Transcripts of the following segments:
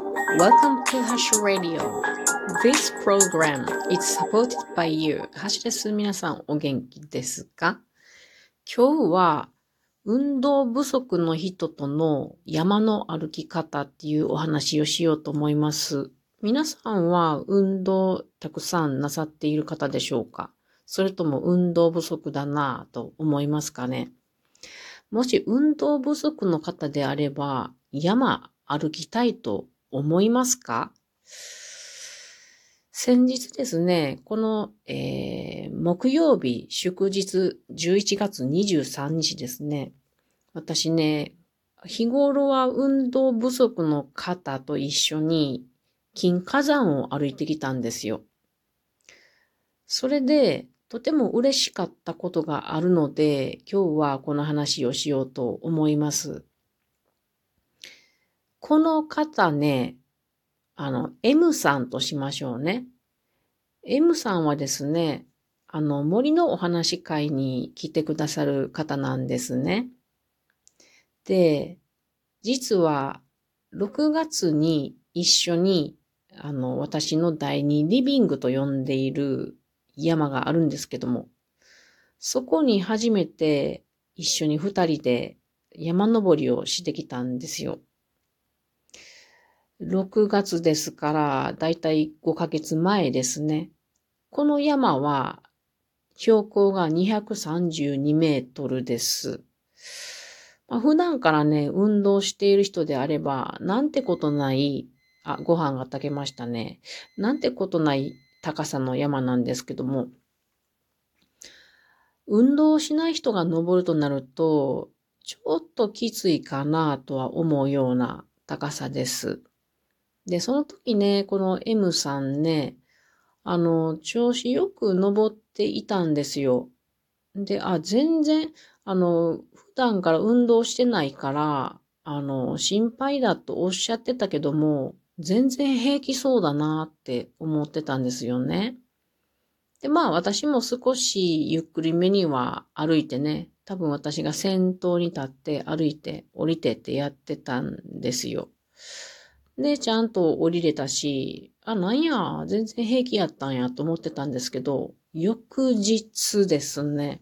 Welcome to Hash Radio. This program is supported by you. ハッシュです。皆さんお元気ですか今日は運動不足の人との山の歩き方っていうお話をしようと思います。皆さんは運動たくさんなさっている方でしょうか？それとも運動不足だなぁと思いますかね？もし運動不足の方であれば山歩きたいと思いますか？先日ですね、この、えー、木曜日、祝日11月23日ですね、私ね、日頃は運動不足の方と一緒に金火山を歩いてきたんですよ。それで、とても嬉しかったことがあるので、今日はこの話をしようと思います。この方ね、あの、M さんとしましょうね。M さんはですね、あの、森のお話会に来てくださる方なんですね。で、実は、6月に一緒に、あの、私の第二リビングと呼んでいる山があるんですけども、そこに初めて一緒に二人で山登りをしてきたんですよ。6月ですから、だいたい5ヶ月前ですね。この山は標高が232メートルです。まあ、普段からね、運動している人であれば、なんてことない、あ、ご飯が炊けましたね。なんてことない高さの山なんですけども、運動しない人が登るとなると、ちょっときついかなとは思うような高さです。で、その時ね、この M さんね、あの、調子よく登っていたんですよ。で、あ、全然、あの、普段から運動してないから、あの、心配だとおっしゃってたけども、全然平気そうだなって思ってたんですよね。で、まあ私も少しゆっくりめには歩いてね、多分私が先頭に立って歩いて降りてってやってたんですよ。で、ちゃんと降りれたし、あ、なんや、全然平気やったんやと思ってたんですけど、翌日ですね、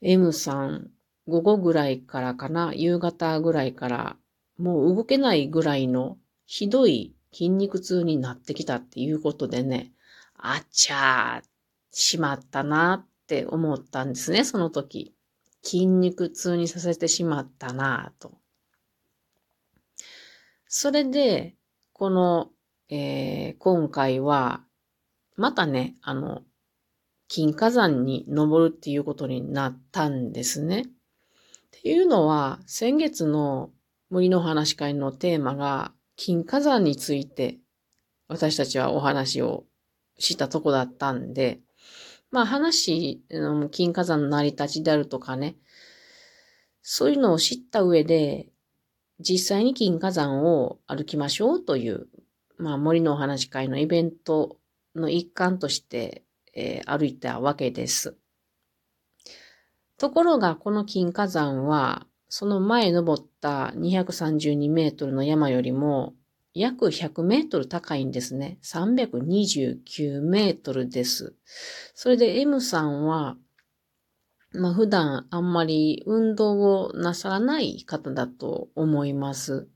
M さん、午後ぐらいからかな、夕方ぐらいから、もう動けないぐらいのひどい筋肉痛になってきたっていうことでね、あっちゃー、しまったなって思ったんですね、その時。筋肉痛にさせてしまったなと。それで、この、えー、今回は、またね、あの、金火山に登るっていうことになったんですね。っていうのは、先月の森の話会のテーマが、金火山について、私たちはお話をしたとこだったんで、まあ話、金火山の成り立ちであるとかね、そういうのを知った上で、実際に金火山を歩きましょうという、まあ、森のお話会のイベントの一環として、えー、歩いたわけです。ところが、この金火山は、その前登った232メートルの山よりも約100メートル高いんですね。329メートルです。それで M さんはまあ普段あんまり運動をなさらない方だと思います。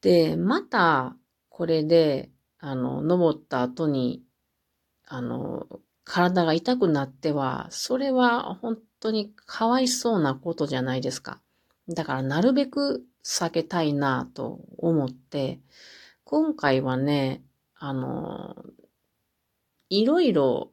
で、またこれで、あの、登った後に、あの、体が痛くなっては、それは本当にかわいそうなことじゃないですか。だからなるべく避けたいなと思って、今回はね、あの、いろいろ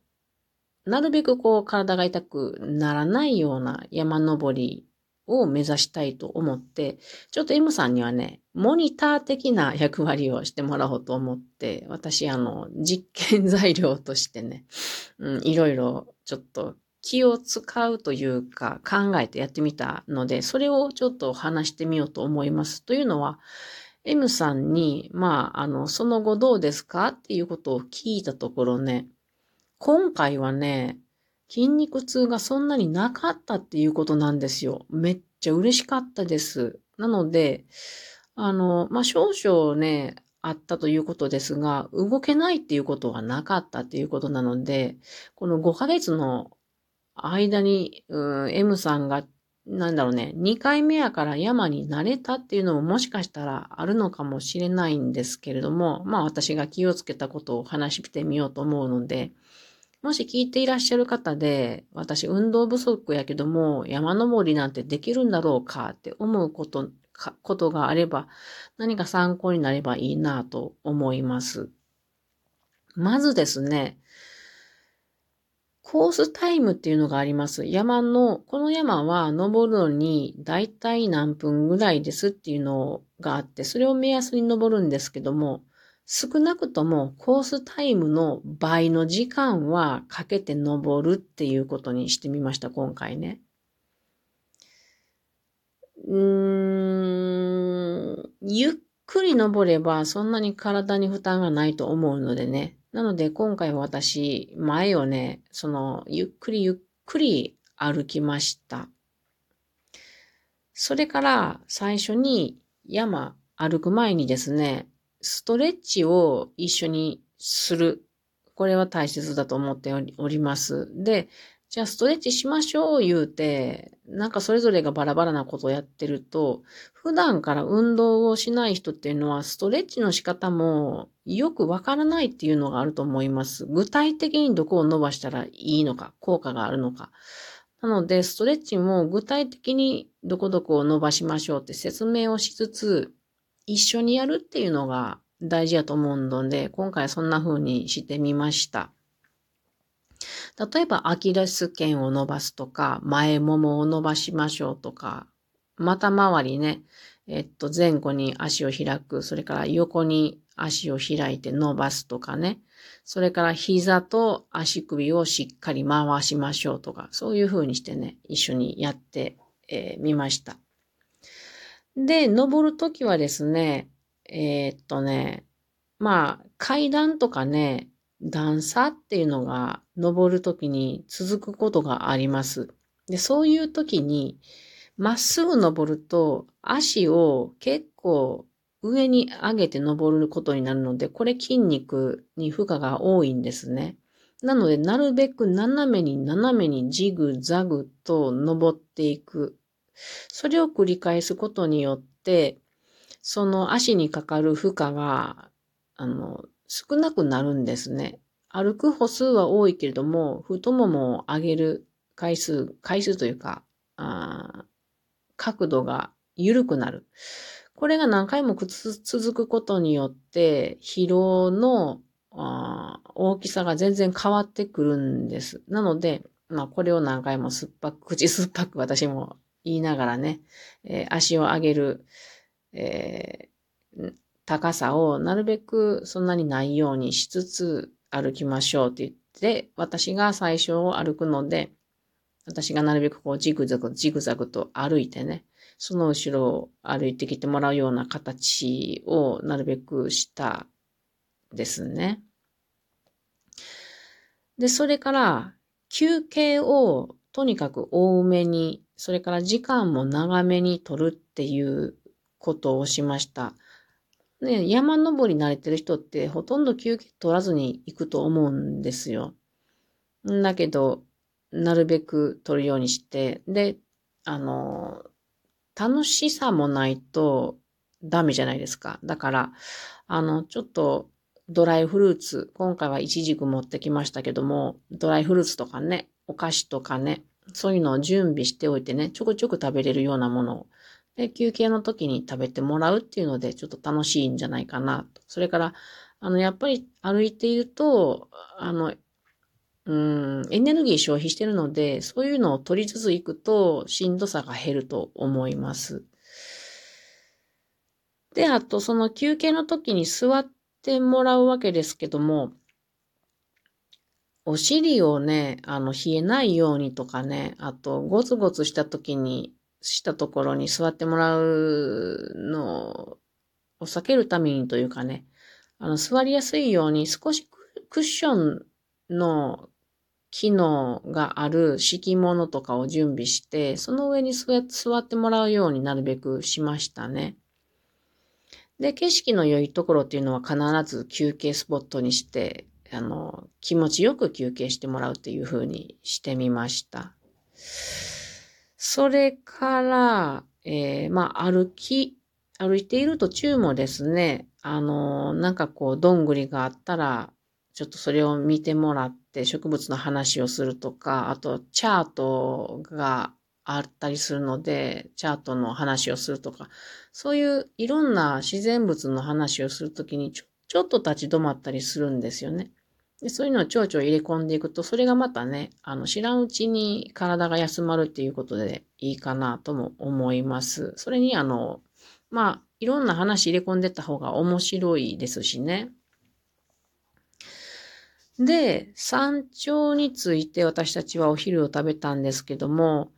なるべくこう体が痛くならないような山登りを目指したいと思って、ちょっと M さんにはね、モニター的な役割をしてもらおうと思って、私あの、実験材料としてね、うん、いろいろちょっと気を使うというか考えてやってみたので、それをちょっと話してみようと思います。というのは、M さんに、まあ、あの、その後どうですか？っていうことを聞いたところね、今回はね、筋肉痛がそんなになかったっていうことなんですよ。めっちゃ嬉しかったです。なので、あの、まあ、少々ね、あったということですが、動けないっていうことはなかったっていうことなので、この5ヶ月の間に、うん、M さんが、なんだろうね、2回目やから山に慣れたっていうのももしかしたらあるのかもしれないんですけれども、まあ私が気をつけたことを話してみようと思うので、もし聞いていらっしゃる方で、私運動不足やけども山登りなんてできるんだろうかって思うことことがあれば、何か参考になればいいなと思います。まずですね、コースタイムっていうのがあります。山の、この山は登るのにだいたい何分ぐらいですっていうのがあって、それを目安に登るんですけども、少なくともコースタイムの倍の時間はかけて登るっていうことにしてみました、今回ね。うーん、ゆっくり登ればそんなに体に負担がないと思うのでね。なので今回は私、前をね、その、ゆっくりゆっくり歩きました。それから最初に山歩く前にですね、ストレッチを一緒にする。これは大切だと思っております。で、じゃあストレッチしましょう言うて、なんかそれぞれがバラバラなことをやってると、普段から運動をしない人っていうのは、ストレッチの仕方もよくわからないっていうのがあると思います。具体的にどこを伸ばしたらいいのか、効果があるのか。なので、ストレッチも具体的にどこどこを伸ばしましょうって説明をしつつ、一緒にやるっていうのが大事だと思うので、今回そんな風にしてみました。例えば、アキレス腱を伸ばすとか、前ももを伸ばしましょうとか、股回りね、えっと、前後に足を開く、それから横に足を開いて伸ばすとかね、それから膝と足首をしっかり回しましょうとか、そういう風にしてね、一緒にやってみ、えー、ました。で、登るときはですね、えー、っとね、まあ、階段とかね、段差っていうのが登るときに続くことがあります。で、そういうときに、まっすぐ登ると足を結構上に上げて登ることになるので、これ筋肉に負荷が多いんですね。なので、なるべく斜めに斜めにジグザグと登っていく。それを繰り返すことによって、その足にかかる負荷が、あの、少なくなるんですね。歩く歩数は多いけれども、太ももを上げる回数、回数というか、あ角度が緩くなる。これが何回も続くことによって、疲労の大きさが全然変わってくるんです。なので、まあこれを何回も酸っぱく、口酸っぱく私も言いながらね、えー、足を上げる、えー、高さをなるべくそんなにないようにしつつ歩きましょうって言って、私が最初を歩くので、私がなるべくこうジグザグ、ジグザグと歩いてね、その後ろを歩いてきてもらうような形をなるべくしたですね。で、それから休憩をとにかく多めに、それから時間も長めに取るっていうことをしました。ね、山登り慣れてる人ってほとんど休憩取らずに行くと思うんですよ。だけど、なるべく取るようにして、で、あの、楽しさもないとダメじゃないですか。だから、あの、ちょっとドライフルーツ、今回はイチジク持ってきましたけども、ドライフルーツとかね、お菓子とかね、そういうのを準備しておいてね、ちょくちょく食べれるようなものをで、休憩の時に食べてもらうっていうので、ちょっと楽しいんじゃないかなと。それから、あの、やっぱり歩いていると、あの、うん、エネルギー消費してるので、そういうのを取りつついくと、しんどさが減ると思います。で、あと、その休憩の時に座ってもらうわけですけども、お尻をね、あの、冷えないようにとかね、あと、ゴツゴツした時に、したところに座ってもらうのを避けるためにというかね、あの、座りやすいように少しクッションの機能がある敷物とかを準備して、その上に座ってもらうようになるべくしましたね。で、景色の良いところっていうのは必ず休憩スポットにして、あの、気持ちよく休憩してもらうっていう風にしてみました。それから、えー、まあ、歩き、歩いている途中もですね、あの、なんかこう、どんぐりがあったら、ちょっとそれを見てもらって植物の話をするとか、あとチャートがあったりするので、チャートの話をするとか、そういういろんな自然物の話をするときにちょちょっと立ち止まったりするんですよね。でそういうのを蝶々入れ込んでいくと、それがまたね、あの、知らんうちに体が休まるっていうことでいいかなとも思います。それに、あの、まあ、いろんな話入れ込んでった方が面白いですしね。で、山頂について私たちはお昼を食べたんですけども、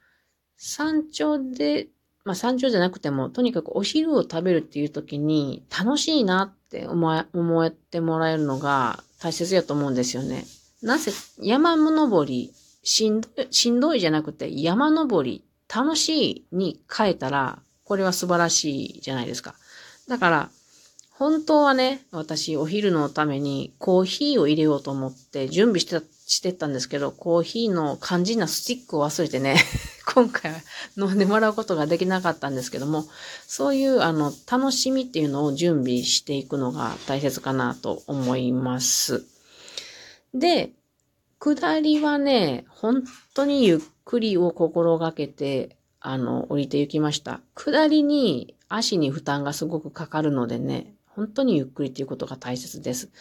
山頂で、まあ山頂じゃなくても、とにかくお昼を食べるっていう時に楽しいなって思え思ってもらえるのが大切やと思うんですよね。なぜ、山登り、しんどい、しんどいじゃなくて山登り、楽しいに変えたら、これは素晴らしいじゃないですか。だから、本当はね、私お昼のためにコーヒーを入れようと思って準備してた、してたんですけど、コーヒーの肝心なスティックを忘れてね、今回は飲んでもらうことができなかったんですけども、そういうあの、楽しみっていうのを準備していくのが大切かなと思います。で、下りはね、本当にゆっくりを心がけて、あの、降りて行きました。下りに足に負担がすごくかかるのでね、本当にゆっくりということが大切です。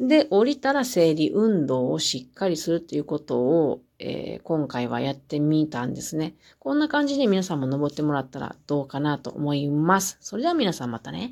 で、降りたら整理運動をしっかりするということを、えー、今回はやってみたんですね。こんな感じで皆さんも登ってもらったらどうかなと思います。それでは皆さんまたね。